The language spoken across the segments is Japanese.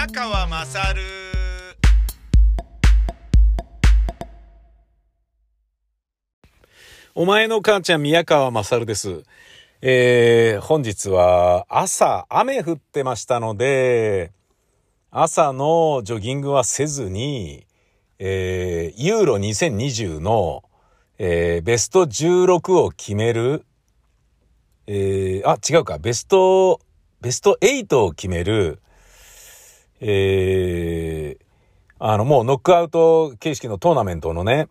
宮川まさるお前の母ちゃん宮川まさるです。えー、本日は朝雨降ってましたので、朝のジョギングはせずに、えー、ユーロ2020の、えー、ベスト16を決める、えー、あ、違うか、ベスト、ベスト8を決める、えー、あの、もうノックアウト形式のトーナメントのね、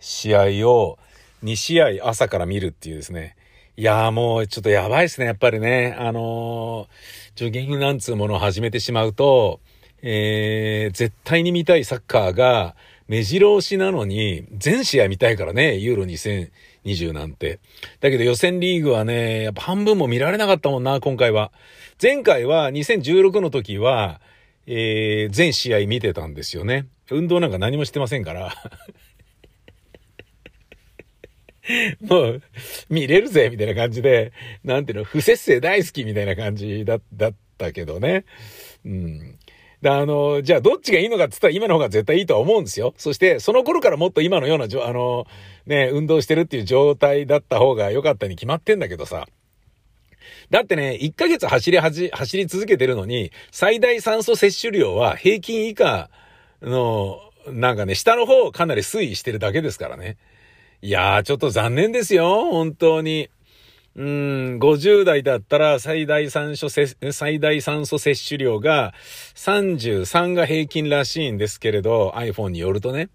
試合を2試合朝から見るっていうですね。いやーもうちょっとやばいですね、やっぱりね。あのー、ジョギングなんつうものを始めてしまうと、えー、絶対に見たいサッカーが目白押しなのに、全試合見たいからね、ユーロ2020なんて。だけど予選リーグはね、やっぱ半分も見られなかったもんな、今回は。前回は2016の時は、えー、全試合見てたんですよね。運動なんか何もしてませんから。もう、見れるぜ、みたいな感じで、なんていうの、不節制大好きみたいな感じだ、だったけどね。うん。で、あの、じゃあどっちがいいのかって言ったら今の方が絶対いいとは思うんですよ。そして、その頃からもっと今のような、あの、ね、運動してるっていう状態だった方が良かったに決まってんだけどさ。だってね、1ヶ月走りはじ、走り続けてるのに、最大酸素摂取量は平均以下の、なんかね、下の方かなり推移してるだけですからね。いやー、ちょっと残念ですよ、本当に。うん、50代だったら最大酸素最大酸素摂取量が33が平均らしいんですけれど、iPhone によるとね。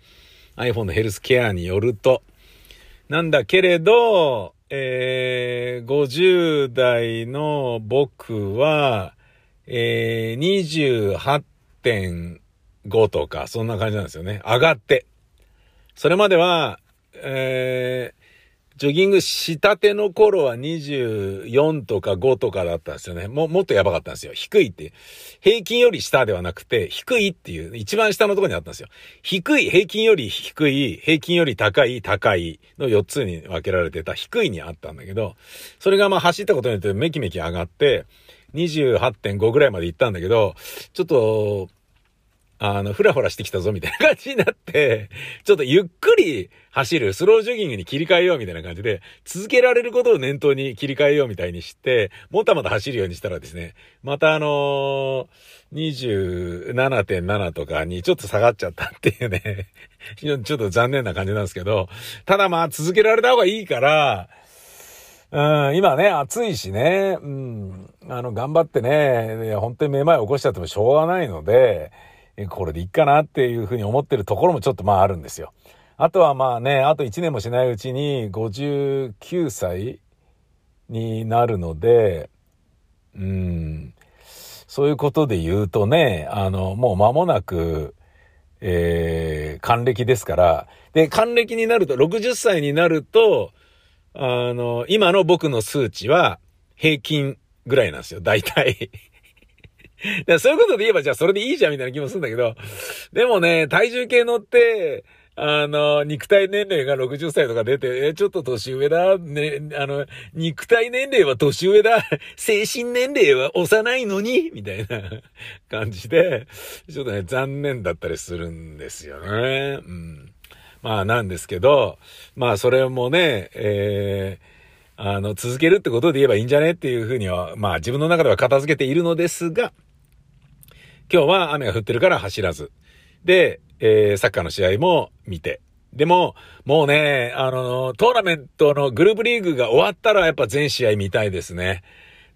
iPhone のヘルスケアによると。なんだけれど、えー、50代の僕は、えー、28.5とか、そんな感じなんですよね。上がって。それまでは、えー、ジョギングしたての頃は24とか5とかだったんですよね。も、もっとやばかったんですよ。低いって。平均より下ではなくて、低いっていう、一番下のところにあったんですよ。低い、平均より低い、平均より高い、高いの4つに分けられてた低いにあったんだけど、それがまあ走ったことによってめきめき上がって、28.5ぐらいまで行ったんだけど、ちょっと、あの、ふらふらしてきたぞみたいな感じになって、ちょっとゆっくり走る、スロージョギングに切り替えようみたいな感じで、続けられることを念頭に切り替えようみたいにして、もたもた走るようにしたらですね、またあのー、27.7とかにちょっと下がっちゃったっていうね、ちょっと残念な感じなんですけど、ただまあ続けられた方がいいから、うん、今ね、暑いしね、うん、あの、頑張ってね、本当にめまい起こしちゃってもしょうがないので、これでいいかなっていうふうに思ってるところもちょっとまああるんですよ。あとはまあね、あと1年もしないうちに59歳になるので、うん、そういうことで言うとね、あの、もう間もなく、えー、還暦ですから、で、還暦になると、60歳になると、あの、今の僕の数値は平均ぐらいなんですよ、大体。だそういうことで言えば、じゃあそれでいいじゃんみたいな気もするんだけど、でもね、体重計乗って、あの、肉体年齢が60歳とか出て、え、ちょっと年上だ、ね、あの、肉体年齢は年上だ、精神年齢は幼いのに、みたいな 感じで、ちょっとね、残念だったりするんですよね。うん。まあ、なんですけど、まあ、それもね、えー、あの、続けるってことで言えばいいんじゃねっていうふうには、まあ、自分の中では片付けているのですが、今日は雨が降ってるから走らず。で、えー、サッカーの試合も見て。でも、もうね、あの、トーナメントのグループリーグが終わったらやっぱ全試合見たいですね。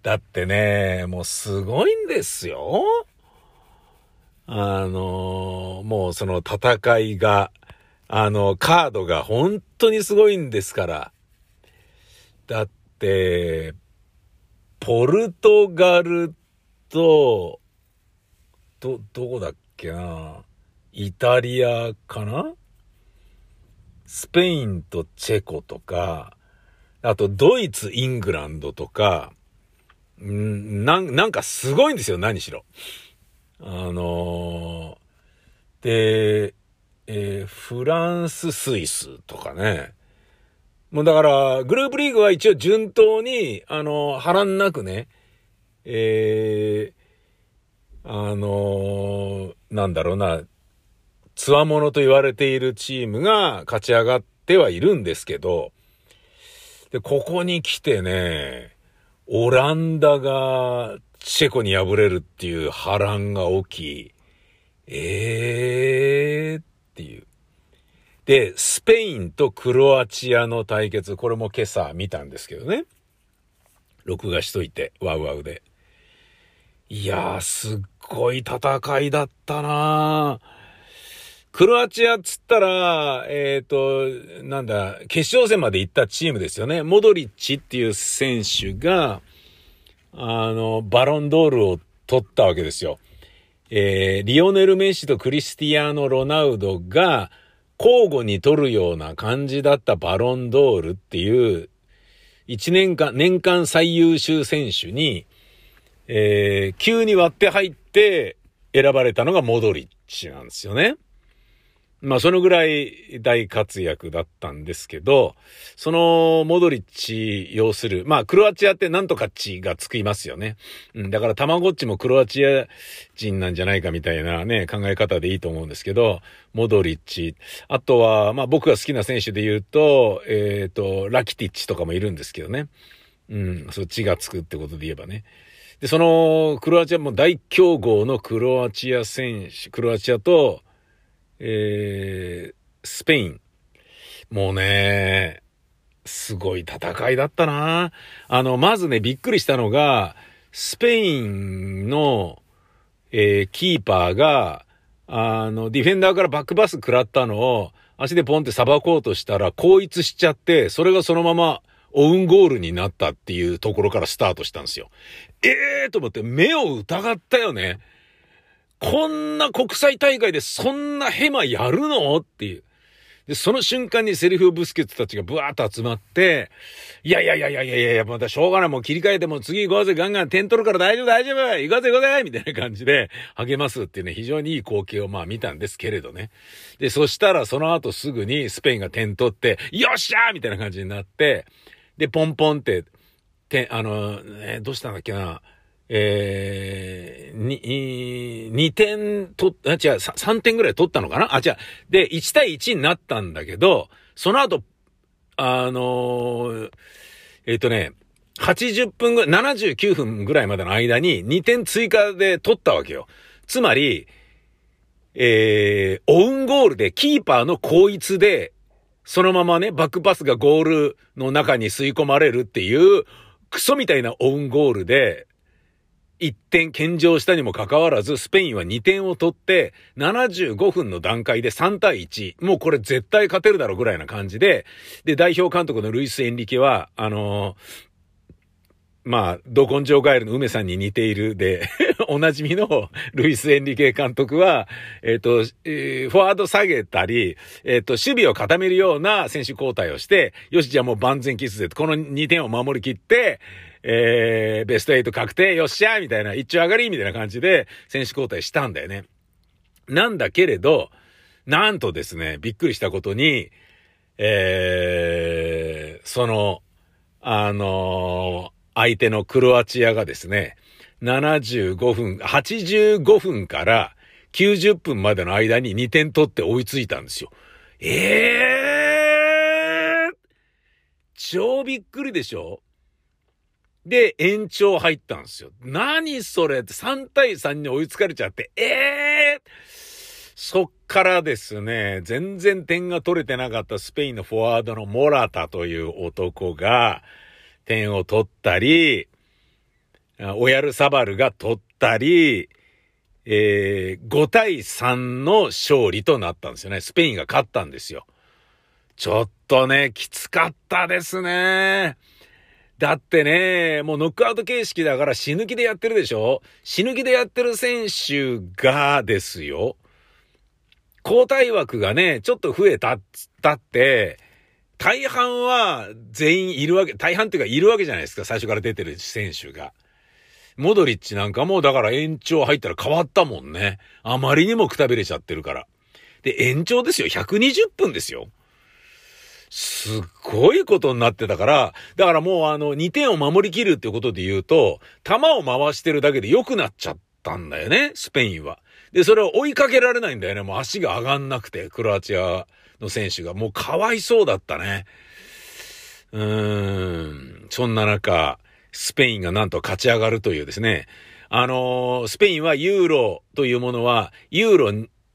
だってね、もうすごいんですよ。あの、もうその戦いが、あの、カードが本当にすごいんですから。だって、ポルトガルと、ど、どこだっけな？イタリアかな？スペインとチェコとか、あとドイツ、イングランドとか、んなん、なんかすごいんですよ、何しろ。あのー、で、えー、フランス、スイスとかね。もうだから、グループリーグは一応順当に、あのー、波乱なくね、えー、あのー、なんだろうな、つわものと言われているチームが勝ち上がってはいるんですけど、で、ここに来てね、オランダがチェコに敗れるっていう波乱が起き、えーっていう。で、スペインとクロアチアの対決、これも今朝見たんですけどね。録画しといて、ワウワウで。いやー、すっごい戦いだったなクロアチアっつったら、えっ、ー、と、なんだ、決勝戦まで行ったチームですよね。モドリッチっていう選手が、あの、バロンドールを取ったわけですよ。えー、リオネル・メッシとクリスティアーノ・ロナウドが交互に取るような感じだったバロンドールっていう、一年間、年間最優秀選手に、えー、急に割って入って選ばれたのがモドリッチなんですよね。まあ、そのぐらい大活躍だったんですけど、そのモドリッチ要する、まあ、クロアチアってなんとかチがつきますよね。うん、だから、たまごっちもクロアチア人なんじゃないかみたいなね、考え方でいいと思うんですけど、モドリッチ。あとは、まあ、僕が好きな選手で言うと、えっ、ー、と、ラキティッチとかもいるんですけどね。うん、そっちがつくってことで言えばね。で、その、クロアチアも大強豪のクロアチア選手、クロアチアと、えー、スペイン。もうね、すごい戦いだったなあの、まずね、びっくりしたのが、スペインの、えー、キーパーが、あの、ディフェンダーからバックパス食らったのを、足でポンってさばこうとしたら、後逸しちゃって、それがそのまま、オウンゴールになったっていうところからスタートしたんですよ。ええー、と思って目を疑ったよね。こんな国際大会でそんなヘマやるの？っていう。で、その瞬間にセリフをブスケツたちがブワーッと集まって、いやいやいやいやいやいや、またしょうがない、もう切り替えても次行こうぜ、ガンガン点取るから大丈夫大丈夫行こうぜ行こうぜみたいな感じで励ますっていうね、非常にいい光景をまあ見たんですけれどね。で、そしたらその後すぐにスペインが点取って、よっしゃーみたいな感じになって、で、ポンポンって、て、あの、え、どうしたんだっけな、えー、に、2点と、あ、違う、3点ぐらい取ったのかなあ、違う。で、1対1になったんだけど、その後、あのー、えっ、ー、とね、80分ぐらい、79分ぐらいまでの間に2点追加で取ったわけよ。つまり、えー、オウンゴールでキーパーの後逸で、そのままね、バックパスがゴールの中に吸い込まれるっていう、クソみたいなオウンゴールで、1点献上したにもかかわらず、スペインは2点を取って、75分の段階で3対1。もうこれ絶対勝てるだろうぐらいな感じで、で、代表監督のルイス・エンリケは、あのー、まあ、ド根性ガエルの梅さんに似ているで おなじみのルイス・エンリケ監督は、えっ、ー、と、えー、フォワード下げたり、えっ、ー、と、守備を固めるような選手交代をして、よし、じゃあもう万全キスで、この2点を守りきって、えー、ベスト8確定、よっしゃみたいな、一丁上がりみたいな感じで選手交代したんだよね。なんだけれど、なんとですね、びっくりしたことに、えー、その、あのー、相手のクロアチアがですね、75分、85分から90分までの間に2点取って追いついたんですよ。ええー、超びっくりでしょ？で、延長入ったんですよ。何それって3対3に追いつかれちゃって、ええー、そっからですね、全然点が取れてなかったスペインのフォワードのモラタという男が点を取ったり、オヤルサバルが取ったり、えー、5対3の勝利となったんですよね。スペインが勝ったんですよ。ちょっとね、きつかったですね。だってね、もうノックアウト形式だから死ぬ気でやってるでしょ？死ぬ気でやってる選手がですよ。交代枠がね、ちょっと増えたっつったって、大半は全員いるわけ、大半っていうかいるわけじゃないですか、最初から出てる選手が。モドリッチなんかもだから延長入ったら変わったもんね。あまりにもくたびれちゃってるから。で、延長ですよ。120分ですよ。すっごいことになってたから、だからもうあの2点を守りきるってことで言うと、球を回してるだけで良くなっちゃったんだよね、スペインは。で、それを追いかけられないんだよね。もう足が上がんなくて、クロアチアの選手が。もうかわいそうだったね。うーん。そんな中、スペインがなんと勝ち上がるというですね。あのー、スペインはユーロというものは、ユーロ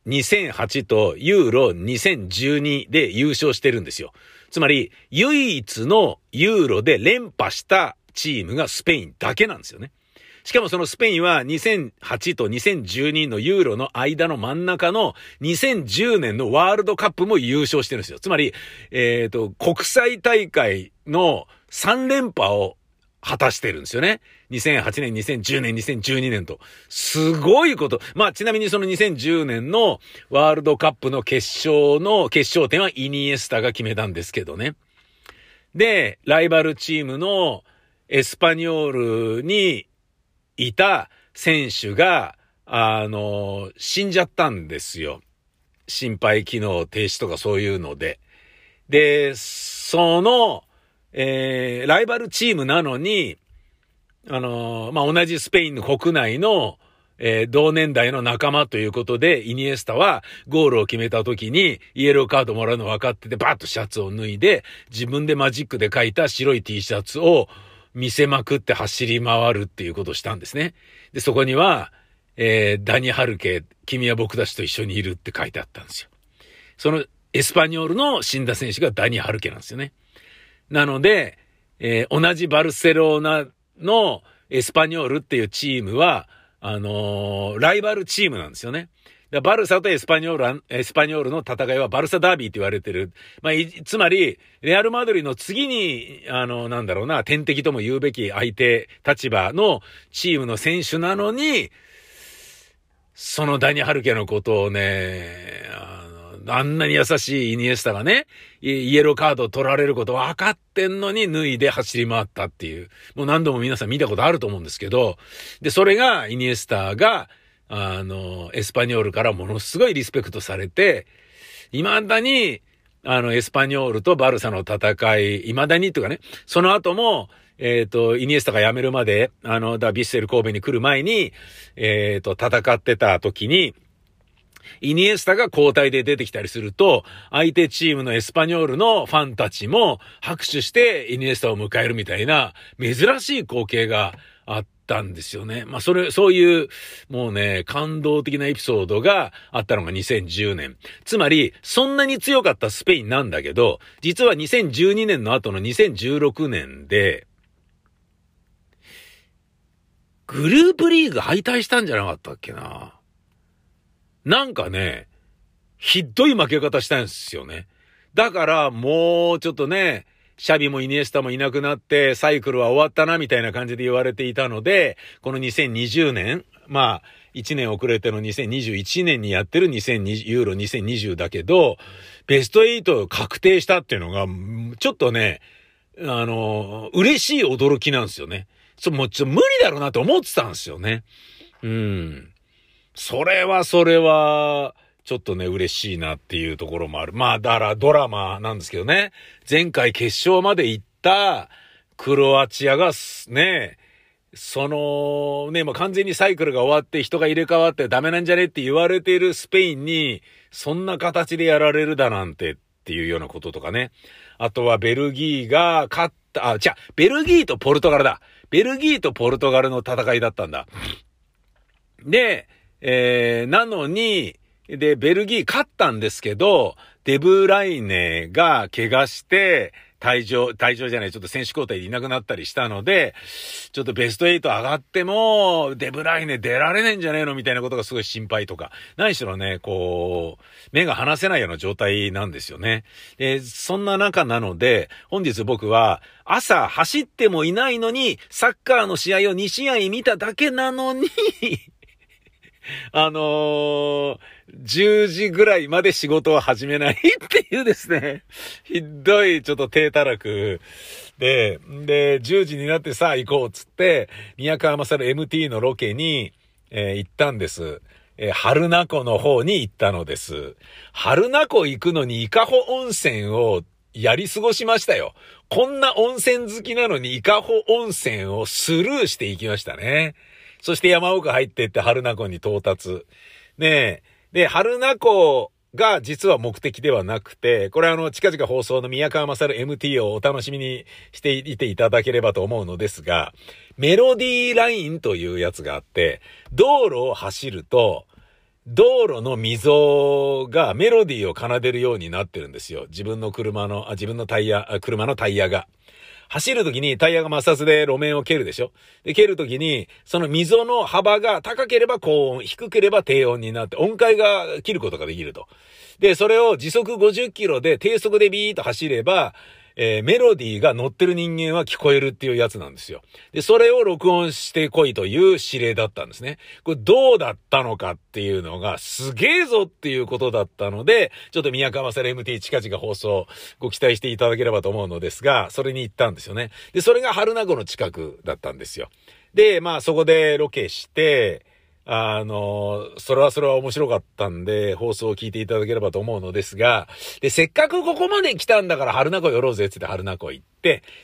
2008とユーロ2012で優勝してるんですよ。つまり、唯一のユーロで連覇したチームがスペインだけなんですよね。しかもそのスペインは2008と2012のユーロの間の真ん中の2010年のワールドカップも優勝してるんですよ。つまり、えっ、ー、と、国際大会の3連覇を果たしてるんですよね。2008年、2010年、2012年と。すごいこと。まあ、ちなみにその2010年のワールドカップの決勝の決勝点はイニエスタが決めたんですけどね。で、ライバルチームのエスパニョールにいた選手が、あの、死んじゃったんですよ。心肺機能停止とかそういうので。で、その、えー、ライバルチームなのに、あの、まあ、同じスペインの国内の、えー、同年代の仲間ということで、イニエスタはゴールを決めた時にイエローカードもらうの分かってて、バッとシャツを脱いで、自分でマジックで書いた白い T シャツを見せまくって走り回るっていうことをしたんですね。で、そこには、えー、ダニ・ハルケ、君は僕たちと一緒にいるって書いてあったんですよ。そのエスパニョールの死んだ選手がダニ・ハルケなんですよね。なので、えー、同じバルセロナのエスパニョールっていうチームは、あのー、ライバルチームなんですよね。バルサとエスパニョール、エスパニョールの戦いはバルサダービーって言われてる。まあ、つまり、レアルマドリーの次に、あの、なんだろうな、天敵とも言うべき相手立場のチームの選手なのに、そのダニ・ハルケのことをね、あんなに優しいイニエスタがね、イエローカードを取られること分かってんのに脱いで走り回ったっていう、もう何度も皆さん見たことあると思うんですけど、で、それがイニエスタが、あの、エスパニョールからものすごいリスペクトされて、未だに、あの、エスパニョールとバルサの戦い、未だにっていうかね、その後も、えっ、ー、と、イニエスタが辞めるまで、あの、ダビッセル神戸に来る前に、えっ、ー、と、戦ってた時に、イニエスタが交代で出てきたりすると、相手チームのエスパニョールのファンたちも拍手してイニエスタを迎えるみたいな珍しい光景があったんですよね。まあ、それ、そういう、もうね、感動的なエピソードがあったのが2010年。つまり、そんなに強かったスペインなんだけど、実は2012年の後の2016年で、グループリーグ敗退したんじゃなかったっけな。なんかね、ひどい負け方したんですよね。だからもうちょっとね、シャビもイニエスタもいなくなってサイクルは終わったなみたいな感じで言われていたので、この2020年、まあ、1年遅れての2021年にやってる2020、ユーロ2020だけど、ベスト8確定したっていうのが、ちょっとね、あの、嬉しい驚きなんですよね。そもうちょっと無理だろうなと思ってたんですよね。うん。それはそれは、ちょっとね、嬉しいなっていうところもある。まあ、だからドラマなんですけどね。前回決勝まで行ったクロアチアがね、その、ね、もう完全にサイクルが終わって人が入れ替わってダメなんじゃねって言われているスペインに、そんな形でやられるだなんてっていうようなこととかね。あとはベルギーが勝った、あ、じゃベルギーとポルトガルだ。ベルギーとポルトガルの戦いだったんだ。で、えー、なのに、で、ベルギー勝ったんですけど、デブライネが怪我して、退場、退場じゃない、ちょっと選手交代でいなくなったりしたので、ちょっとベスト8上がっても、デブライネ出られないんじゃねえのみたいなことがすごい心配とか、何しろね、こう、目が離せないような状態なんですよね。で、そんな中なので、本日僕は、朝走ってもいないのに、サッカーの試合を2試合見ただけなのに あのー、10時ぐらいまで仕事を始めないっていうですね、ひどいちょっと低たらくで、で、10時になってさあ行こうっつって、宮川勝 MT のロケに、えー、行ったんです。えー、春名湖の方に行ったのです。春名湖行くのに伊香保温泉をやり過ごしましたよ。こんな温泉好きなのに伊香保温泉をスルーしていきましたね。そして山奥入ってって春名湖に到達。ねえ。で、春名湖が実は目的ではなくて、これあの、近々放送の宮川勝 MT をお楽しみにしていていただければと思うのですが、メロディーラインというやつがあって、道路を走ると、道路の溝がメロディーを奏でるようになってるんですよ。自分の車の、あ自分のタイヤ、車のタイヤが。走るときにタイヤが摩擦で路面を蹴るでしょ？で、蹴るときに、その溝の幅が高ければ高音、低ければ低音になって音階が切ることができると。で、それを時速50キロで低速でビーッと走れば、えー、メロディーが乗ってる人間は聞こえるっていうやつなんですよ。で、それを録音してこいという指令だったんですね。これどうだったのかっていうのがすげえぞっていうことだったので、ちょっと宮川セレ MT 近々放送ご期待していただければと思うのですが、それに行ったんですよね。で、それが春名湖の近くだったんですよ。で、まあそこでロケして、あの、それはそれは面白かったんで、放送を聞いていただければと思うのですが、で、せっかくここまで来たんだから春名湖寄ろうぜってって春名湖行って、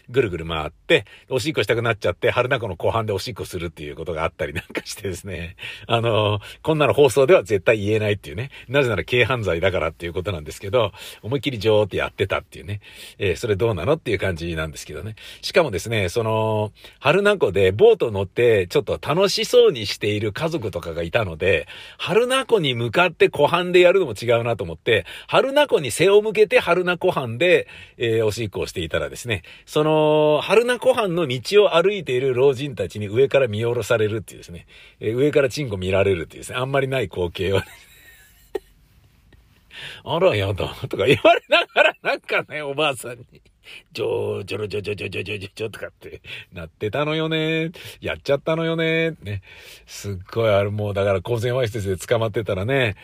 ぐるぐる回って、おしっこしたくなっちゃって、春名湖の後半でおしっこするっていうことがあったり なんかしてですね、あの、こんなの放送では絶対言えないっていうね、なぜなら軽犯罪だからっていうことなんですけど、思いっきりーってやってたっていうね、えー、それどうなのっていう感じなんですけどね。しかもですね、その、春名湖でボート乗って、ちょっと楽しそうにしている家族とかがいたので、春名湖に向かって湖畔でやるのも違うなと思って、春名湖に背を向けて春名湖畔で、えー、おしっこをしていたらですね、その、春名湖畔の道を歩いている老人たちに上から見下ろされるっていうですね、え、上からチンコ見られるっていうですね、あんまりない光景を、ね、あらやだ、とか言われながら、なんかね、おばあさんに。ジョー、ジョロジョジョジョジョジョジョとかってなってたのよね。やっちゃったのよね。ね。すっごいあれもうだから公然わいせつで捕まってたらね、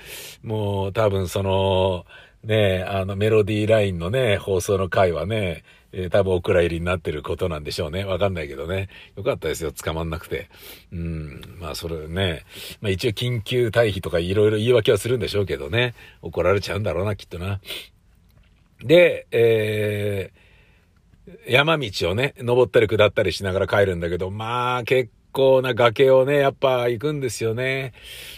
もう多分その、ね、あのメロディーラインのね、放送の回はね、えー、多分お蔵入りになってることなんでしょうね。わかんないけどね。よかったですよ。捕まんなくて。うん。まあそれね。まあ一応緊急退避とかいろいろ言い訳はするんでしょうけどね。怒られちゃうんだろうな、きっとな。で、えー、山道をね、登ったり下ったりしながら帰るんだけど、まあ結構な崖をね、やっぱ行くんですよね。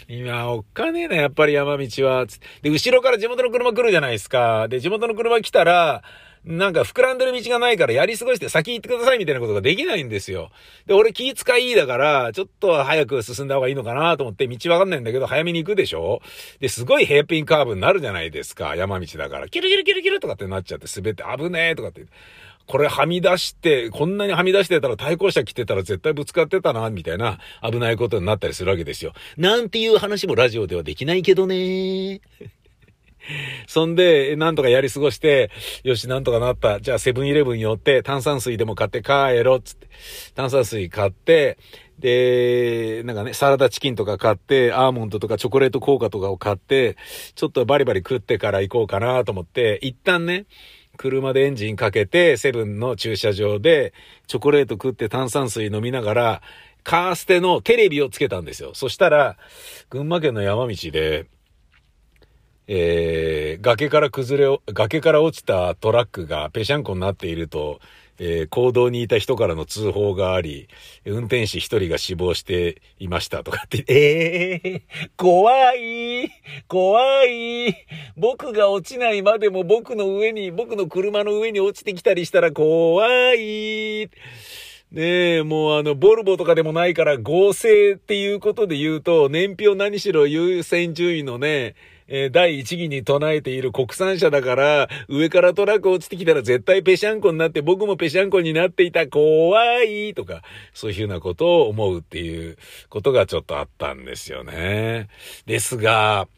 今、おっかねえな、やっぱり山道は。で、後ろから地元の車来るじゃないですか。で、地元の車来たら、なんか膨らんでる道がないからやり過ごして先行ってくださいみたいなことができないんですよ。で、俺気使いだから、ちょっと早く進んだ方がいいのかなと思って道わかんないんだけど早めに行くでしょ？で、すごいヘアピンカーブになるじゃないですか。山道だから。キルキルキルキルとかってなっちゃって滑って危ねえとかって。これはみ出して、こんなにはみ出してたら対向車来てたら絶対ぶつかってたな、みたいな危ないことになったりするわけですよ。なんていう話もラジオではできないけどね。そんで、なんとかやり過ごして、よし、なんとかなった。じゃあ、セブンイレブン寄って、炭酸水でも買って帰ろ、つって。炭酸水買って、で、なんかね、サラダチキンとか買って、アーモンドとかチョコレート効果とかを買って、ちょっとバリバリ食ってから行こうかなと思って、一旦ね、車でエンジンかけて、セブンの駐車場で、チョコレート食って炭酸水飲みながら、カーステのテレビをつけたんですよ。そしたら、群馬県の山道で、えー、崖から崩れ、崖から落ちたトラックがぺしゃんこになっていると、えー、行動にいた人からの通報があり、運転手一人が死亡していましたとかって、ええー、怖い。怖い。僕が落ちないまでも僕の上に、僕の車の上に落ちてきたりしたら怖い。ねえ、もうあの、ボルボとかでもないから合成っていうことで言うと、燃費を何しろ優先順位のね、えー、第一義に唱えている国産車だから、上からトラック落ちてきたら絶対ペシャンコになって僕もペシャンコになっていた怖いとか、そういうふうなことを思うっていうことがちょっとあったんですよね。ですが、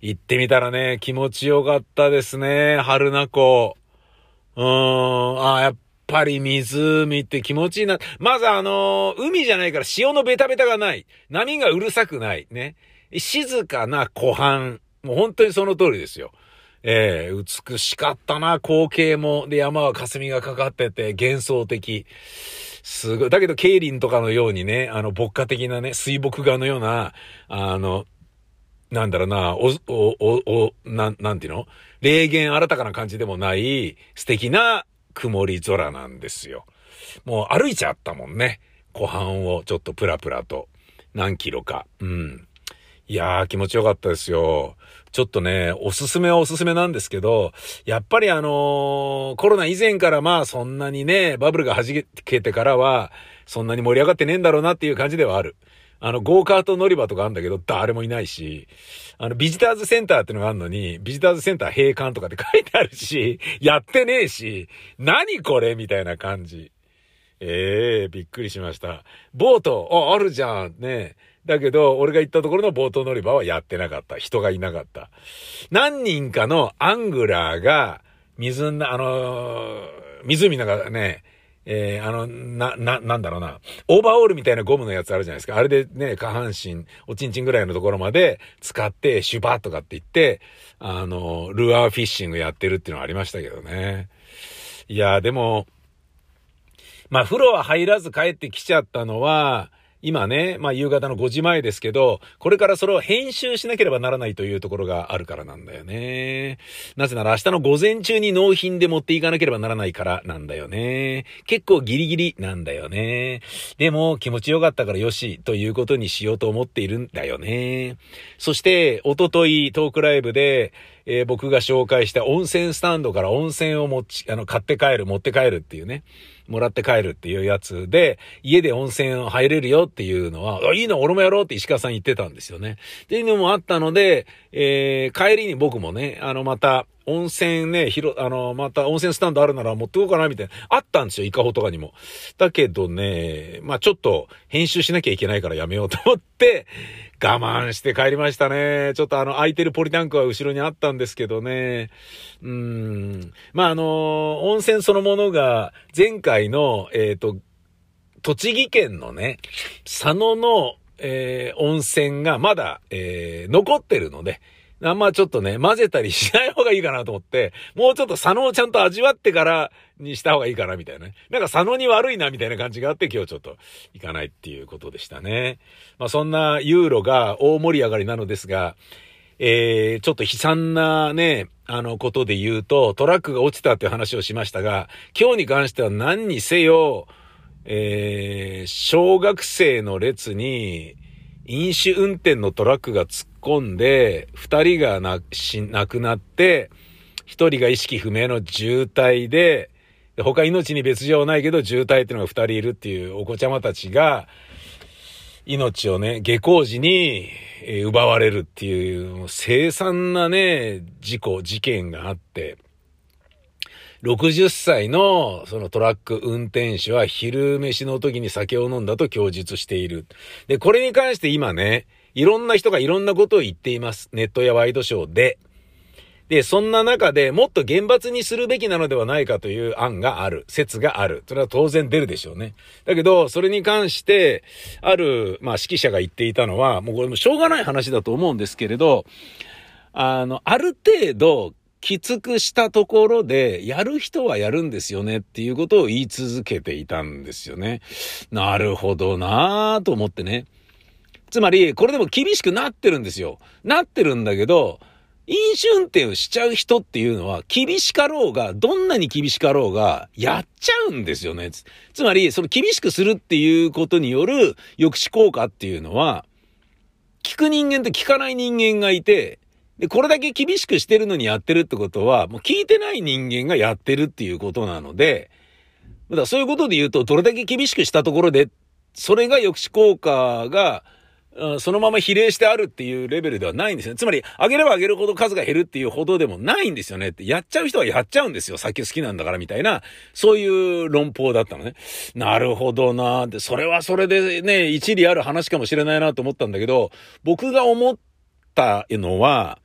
行ってみたらね、気持ちよかったですね、春名湖。うーん、あやっぱり湖って気持ちいいな。まずあのー、海じゃないから潮のベタベタがない。波がうるさくない。ね。静かな湖畔。もう本当にその通りですよ。ええー、美しかったな、光景も。で、山は霞がかかってて、幻想的。すごい。だけど、ケイリンとかのようにね、あの、牧歌的なね、水墨画のような、あの、なんだろうな、お、お、お、お、なん、なんていうの？霊言新たかな感じでもない、素敵な曇り空なんですよ。もう歩いちゃったもんね。湖畔をちょっとプラプラと。何キロか。うん。いやー気持ちよかったですよ。ちょっとね、おすすめはおすすめなんですけど、やっぱりあのー、コロナ以前からまあそんなにね、バブルが弾けてからは、そんなに盛り上がってねえんだろうなっていう感じではある。あの、ゴーカート乗り場とかあるんだけど、誰もいないし、あの、ビジターズセンターってのがあるのに、ビジターズセンター閉館とかって書いてあるし、やってねえし、何これみたいな感じ。ええー、びっくりしました。ボート、あ、あるじゃん、ねだけど、俺が行ったところのボート乗り場はやってなかった。人がいなかった。何人かのアングラーが、水な、あのー、湖の中ね、えー、あの、な、な、なんだろうな。オーバーオールみたいなゴムのやつあるじゃないですか。あれでね、下半身、おちんちんぐらいのところまで使って、シュバーとかって言って、あの、ルアーフィッシングやってるっていうのはありましたけどね。いや、でも、まあ、風呂は入らず帰ってきちゃったのは、今ね、まあ夕方の5時前ですけど、これからそれを編集しなければならないというところがあるからなんだよね。なぜなら明日の午前中に納品で持っていかなければならないからなんだよね。結構ギリギリなんだよね。でも気持ちよかったからよしということにしようと思っているんだよね。そして、おとといトークライブで、えー、僕が紹介した温泉スタンドから温泉を持ち、あの、買って帰る、持って帰るっていうね。もらって帰るっていうやつで、家で温泉入れるよっていうのは、いいの、俺もやろうって石川さん言ってたんですよね。っていうのもあったので、えー、帰りに僕もね、あの、また、温泉ね、広、あの、また温泉スタンドあるなら持ってこうかな、みたいな。あったんですよ、イカホとかにも。だけどね、まあちょっと編集しなきゃいけないからやめようと思って、我慢して帰りましたね。ちょっとあの、空いてるポリタンクは後ろにあったんですけどね。うん。まああの、温泉そのものが、前回の、えっ、ー、と、栃木県のね、佐野の、えー、温泉がまだ、えー、残ってるので、あんまちょっとね、混ぜたりしない方がいいかなと思って、もうちょっと佐野をちゃんと味わってからにした方がいいかなみたいなね。なんか佐野に悪いなみたいな感じがあって今日ちょっと行かないっていうことでしたね。まあそんなユーロが大盛り上がりなのですが、えー、ちょっと悲惨なね、あのことで言うと、トラックが落ちたっていう話をしましたが、今日に関しては何にせよ、えー、小学生の列に、飲酒運転のトラックが突っ込んで、二人がな、し、亡くなって、一人が意識不明の重体で、他命に別状ないけど重体っていうのが二人いるっていうお子ちゃまたちが、命をね、下校時に、え奪われるっていう、凄惨なね、事故、事件があって、60歳のそのトラック運転手は昼飯の時に酒を飲んだと供述している。で、これに関して今ね、いろんな人がいろんなことを言っています。ネットやワイドショーで。で、そんな中でもっと厳罰にするべきなのではないかという案がある、説がある。それは当然出るでしょうね。だけど、それに関して、ある、まあ指揮者が言っていたのは、もうこれもしょうがない話だと思うんですけれど、あの、ある程度、きつくしたところで、やる人はやるんですよねっていうことを言い続けていたんですよね。なるほどなぁと思ってね。つまり、これでも厳しくなってるんですよ。なってるんだけど、飲酒運転をしちゃう人っていうのは、厳しかろうが、どんなに厳しかろうが、やっちゃうんですよね。つまり、その厳しくするっていうことによる抑止効果っていうのは、聞く人間と聞かない人間がいて、で、これだけ厳しくしてるのにやってるってことは、もう聞いてない人間がやってるっていうことなので、だからそういうことで言うと、どれだけ厳しくしたところで、それが抑止効果が、そのまま比例してあるっていうレベルではないんですよね。つまり、上げれば上げるほど数が減るっていうほどでもないんですよねって。やっちゃう人はやっちゃうんですよ。酒好きなんだからみたいな、そういう論法だったのね。なるほどなって、それはそれでね、一理ある話かもしれないなと思ったんだけど、僕が思ったのは、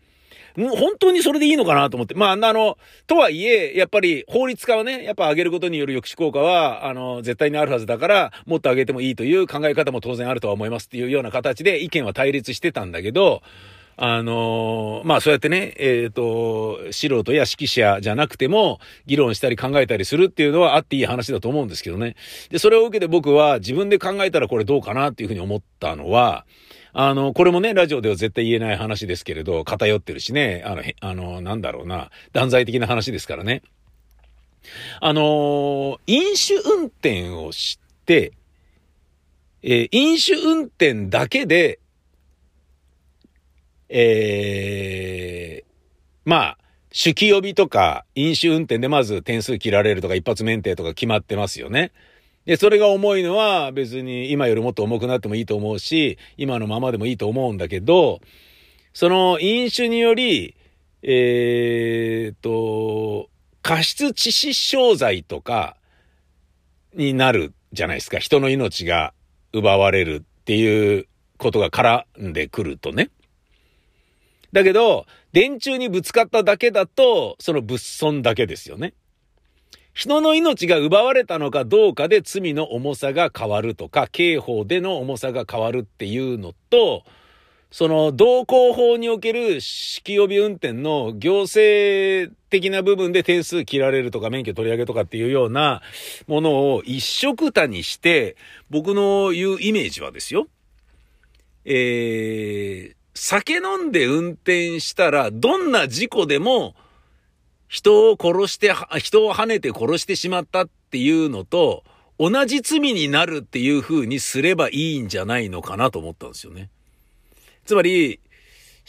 本当にそれでいいのかなと思って。まあ、あの、とはいえ、やっぱり法律家はね、やっぱ上げることによる抑止効果は、あの、絶対にあるはずだから、もっと上げてもいいという考え方も当然あるとは思いますっていうような形で意見は対立してたんだけど、あのまあそうやってね、えっ、ー、と、素人や指揮者じゃなくても議論したり考えたりするっていうのはあっていい話だと思うんですけどね。で、それを受けて僕は自分で考えたらこれどうかなっていうふうに思ったのは、あの、これもね、ラジオでは絶対言えない話ですけれど、偏ってるしね、あの、あの、なんだろうな、断罪的な話ですからね。あの、飲酒運転をして、えー、飲酒運転だけで、えー、まあ、酒気帯びとか飲酒運転でまず点数切られるとか一発免停とか決まってますよね。で、それが重いのは別に今よりもっと重くなってもいいと思うし、今のままでもいいと思うんだけど、その飲酒により、えー、と、過失致死傷罪とかになるじゃないですか。人の命が奪われるっていうことが絡んでくるとね。だけど、電柱にぶつかっただけだと、その物損だけですよね。人の命が奪われたのかどうかで罪の重さが変わるとか、刑法での重さが変わるっていうのと、その道交法における式帯運転の行政的な部分で点数切られるとか免許取り上げとかっていうようなものを一色たにして、僕の言うイメージはですよ。えー、酒飲んで運転したらどんな事故でも人を殺して、人を跳ねて殺してしまったっていうのと同じ罪になるっていう風にすればいいんじゃないのかなと思ったんですよね。つまり、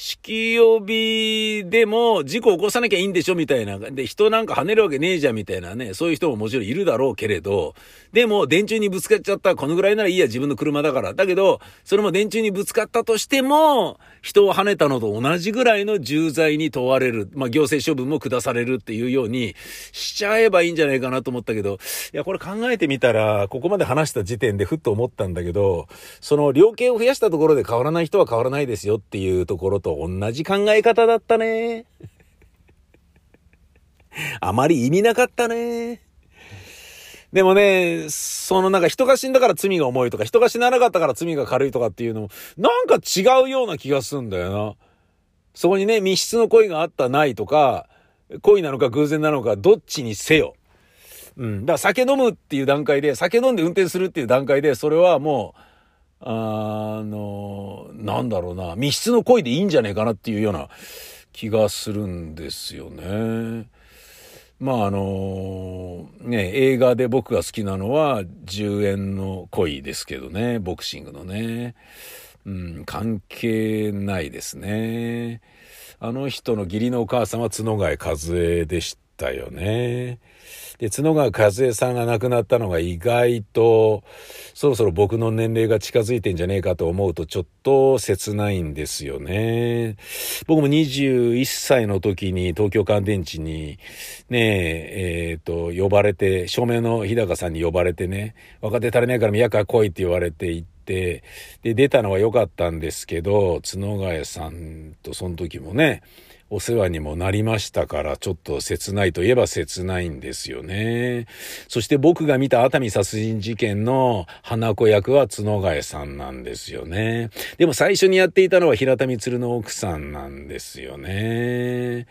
式帯でも事故起こさなきゃいいんでしょみたいな。で、人なんか跳ねるわけねえじゃんみたいなね。そういう人ももちろんいるだろうけれど、でも電柱にぶつかっちゃったらこのぐらいならいいや自分の車だから。だけど、それも電柱にぶつかったとしても、人を跳ねたのと同じぐらいの重罪に問われる。まあ、行政処分も下されるっていうようにしちゃえばいいんじゃないかなと思ったけど、いや、これ考えてみたら、ここまで話した時点でふっと思ったんだけど、その量刑を増やしたところで変わらない人は変わらないですよっていうところとと同じ考え方だったね。あまり意味なかったね。でもね、そのなんか人が死んだから罪が重いとか、人が死ななかったから罪が軽いとかっていうのも、なんか違うような気がすんだよな。そこにね、密室の恋があったないとか、恋なのか偶然なのか、どっちにせよ。うん。だから酒飲むっていう段階で、酒飲んで運転するっていう段階で、それはもう、あの、なんだろうな、密室の恋でいいんじゃねえかなっていうような気がするんですよね。まああのね、映画で僕が好きなのは10円の恋ですけどね、ボクシングのね。うん、関係ないですね。あの人の義理のお母さんは角貝和恵でしたよね。で、角川和恵さんが亡くなったのが意外と、そろそろ僕の年齢が近づいてんじゃねえかと思うとちょっと切ないんですよね。僕も21歳の時に東京乾電池にねえ、っ、ー、と、呼ばれて、照明の日高さんに呼ばれてね、若手足りないから宮川来いって言われて行って、で、出たのは良かったんですけど、角川さんとその時もね、お世話にもなりましたから、ちょっと切ないといえば切ないんですよね。そして僕が見た熱海殺人事件の花子役は角替さんなんですよね。でも最初にやっていたのは平田光の奥さんなんですよね。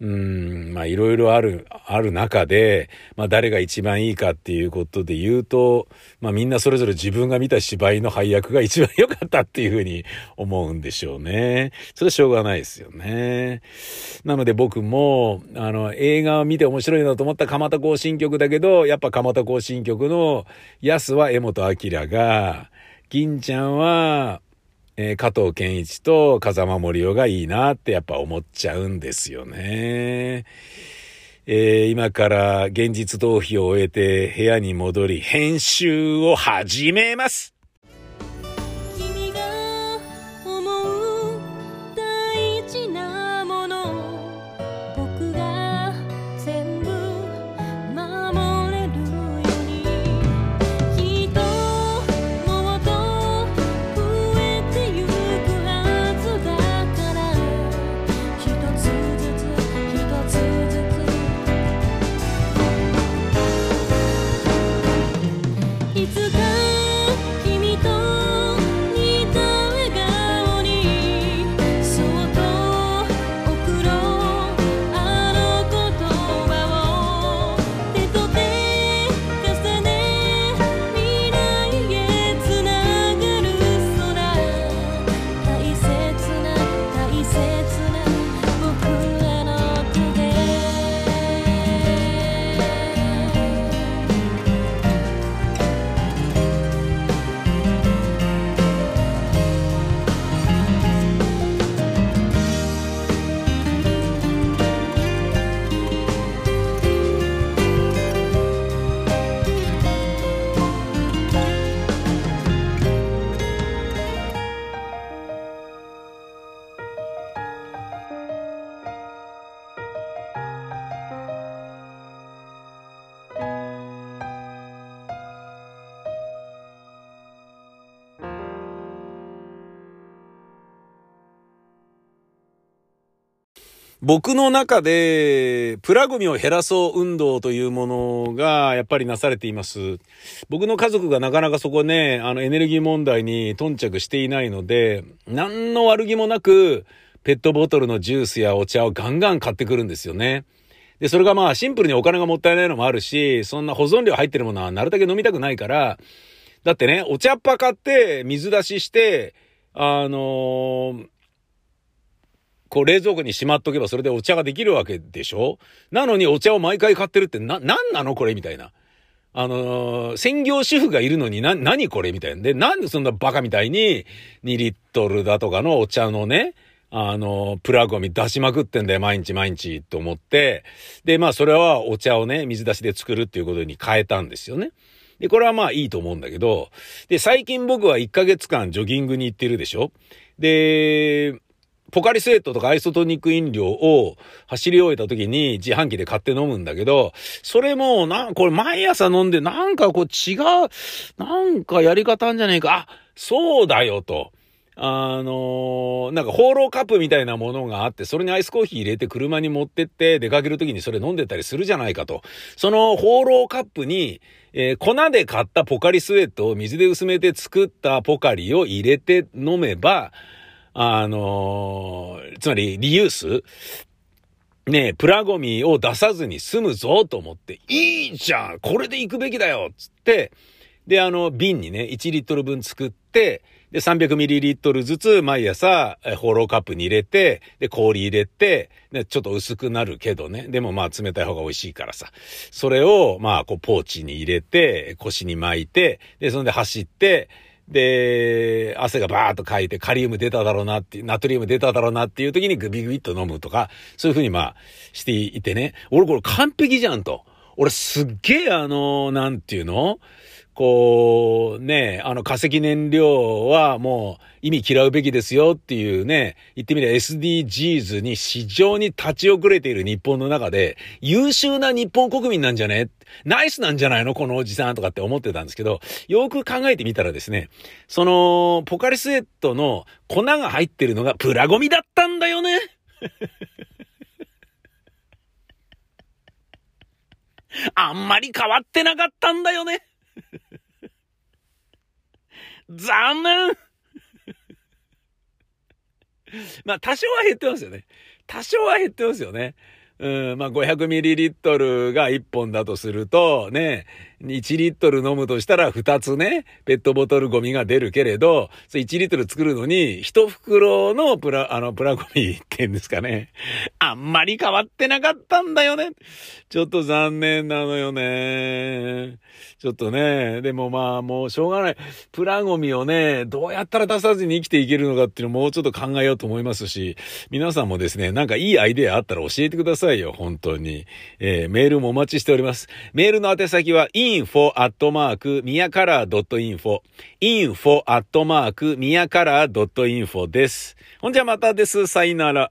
うん、まあいろいろある、ある中で、まあ誰が一番いいかっていうことで言うと、まあみんなそれぞれ自分が見た芝居の配役が一番良かったっていうふうに思うんでしょうね。それはしょうがないですよね。なので僕も、あの、映画を見て面白いなと思った蒲田行進曲だけど、やっぱ蒲田行進曲の安は江本明が、銀ちゃんは、えー、加藤健一と風間森夫がいいなってやっぱ思っちゃうんですよね。えー、今から現実逃避を終えて部屋に戻り編集を始めます僕の中で、プラゴミを減らそう運動というものが、やっぱりなされています。僕の家族がなかなかそこね、あの、エネルギー問題に頓着していないので、何の悪気もなく、ペットボトルのジュースやお茶をガンガン買ってくるんですよね。で、それがまあ、シンプルにお金がもったいないのもあるし、そんな保存料入ってるものはなるだけ飲みたくないから、だってね、お茶っ葉買って、水出しして、あのーこう冷蔵庫にしまっとけばそれでお茶ができるわけでしょ？なのにお茶を毎回買ってるってな、なんなのこれみたいな。あのー、専業主婦がいるのにな、何これみたいな。で、なんでそんなバカみたいに2リットルだとかのお茶のね、あの、プラゴミ出しまくってんだよ、毎日毎日と思って。で、まあそれはお茶をね、水出しで作るっていうことに変えたんですよね。で、これはまあいいと思うんだけど、で、最近僕は1ヶ月間ジョギングに行ってるでしょ？で、ポカリスエットとかアイソトニック飲料を走り終えた時に自販機で買って飲むんだけど、それも、な、これ毎朝飲んでなんかこう違う、なんかやり方んじゃねえか、あ、そうだよと。あのー、なんか放浪カップみたいなものがあって、それにアイスコーヒー入れて車に持ってって出かける時にそれ飲んでたりするじゃないかと。その放浪カップに、えー、粉で買ったポカリスエットを水で薄めて作ったポカリを入れて飲めば、あのー、つまりリユース？ねえ、プラゴミを出さずに済むぞと思って、いいじゃんこれで行くべきだよつって、で、あの、瓶にね、1リットル分作って、で、300ミリリットルずつ毎朝、ホーローカップに入れて、で、氷入れて、で、ちょっと薄くなるけどね。でもまあ冷たい方が美味しいからさ。それを、まあ、こう、ポーチに入れて、腰に巻いて、で、そんで走って、で、汗がバーっとかいてカリウム出ただろうなっていう、ナトリウム出ただろうなっていう時にグビグビっと飲むとか、そういうふうにまあしていてね。俺これ完璧じゃんと。俺すっげえあの、なんていうのこう、ね、あの化石燃料はもう意味嫌うべきですよっていうね、言ってみれば SDGs に非常に立ち遅れている日本の中で、優秀な日本国民なんじゃね？ナイスなんじゃないの？このおじさんとかって思ってたんですけど、よく考えてみたらですね、その、ポカリスエットの粉が入ってるのがプラゴミだったんだよね。あんまり変わってなかったんだよね。残念 まあ、多少は減ってますよね。多少は減ってますよね。うん、まあ、500ml が1本だとすると、ね、1リットル飲むとしたら2つね、ペットボトルゴミが出るけれど、それ1リットル作るのに、1袋のプラ、あの、プラゴミって言うんですかね。あんまり変わってなかったんだよね。ちょっと残念なのよね。ちょっとね、でもまあもうしょうがない。プラゴミをね、どうやったら出さずに生きていけるのかっていうのをもうちょっと考えようと思いますし、皆さんもですね、なんかいいアイデアあったら教えてくださいよ、本当に。えー、メールもお待ちしております。メールの宛先はアットマークミヤカラー .info info アットマークミヤカラー .info です。ほんじゃまたです。さいなら。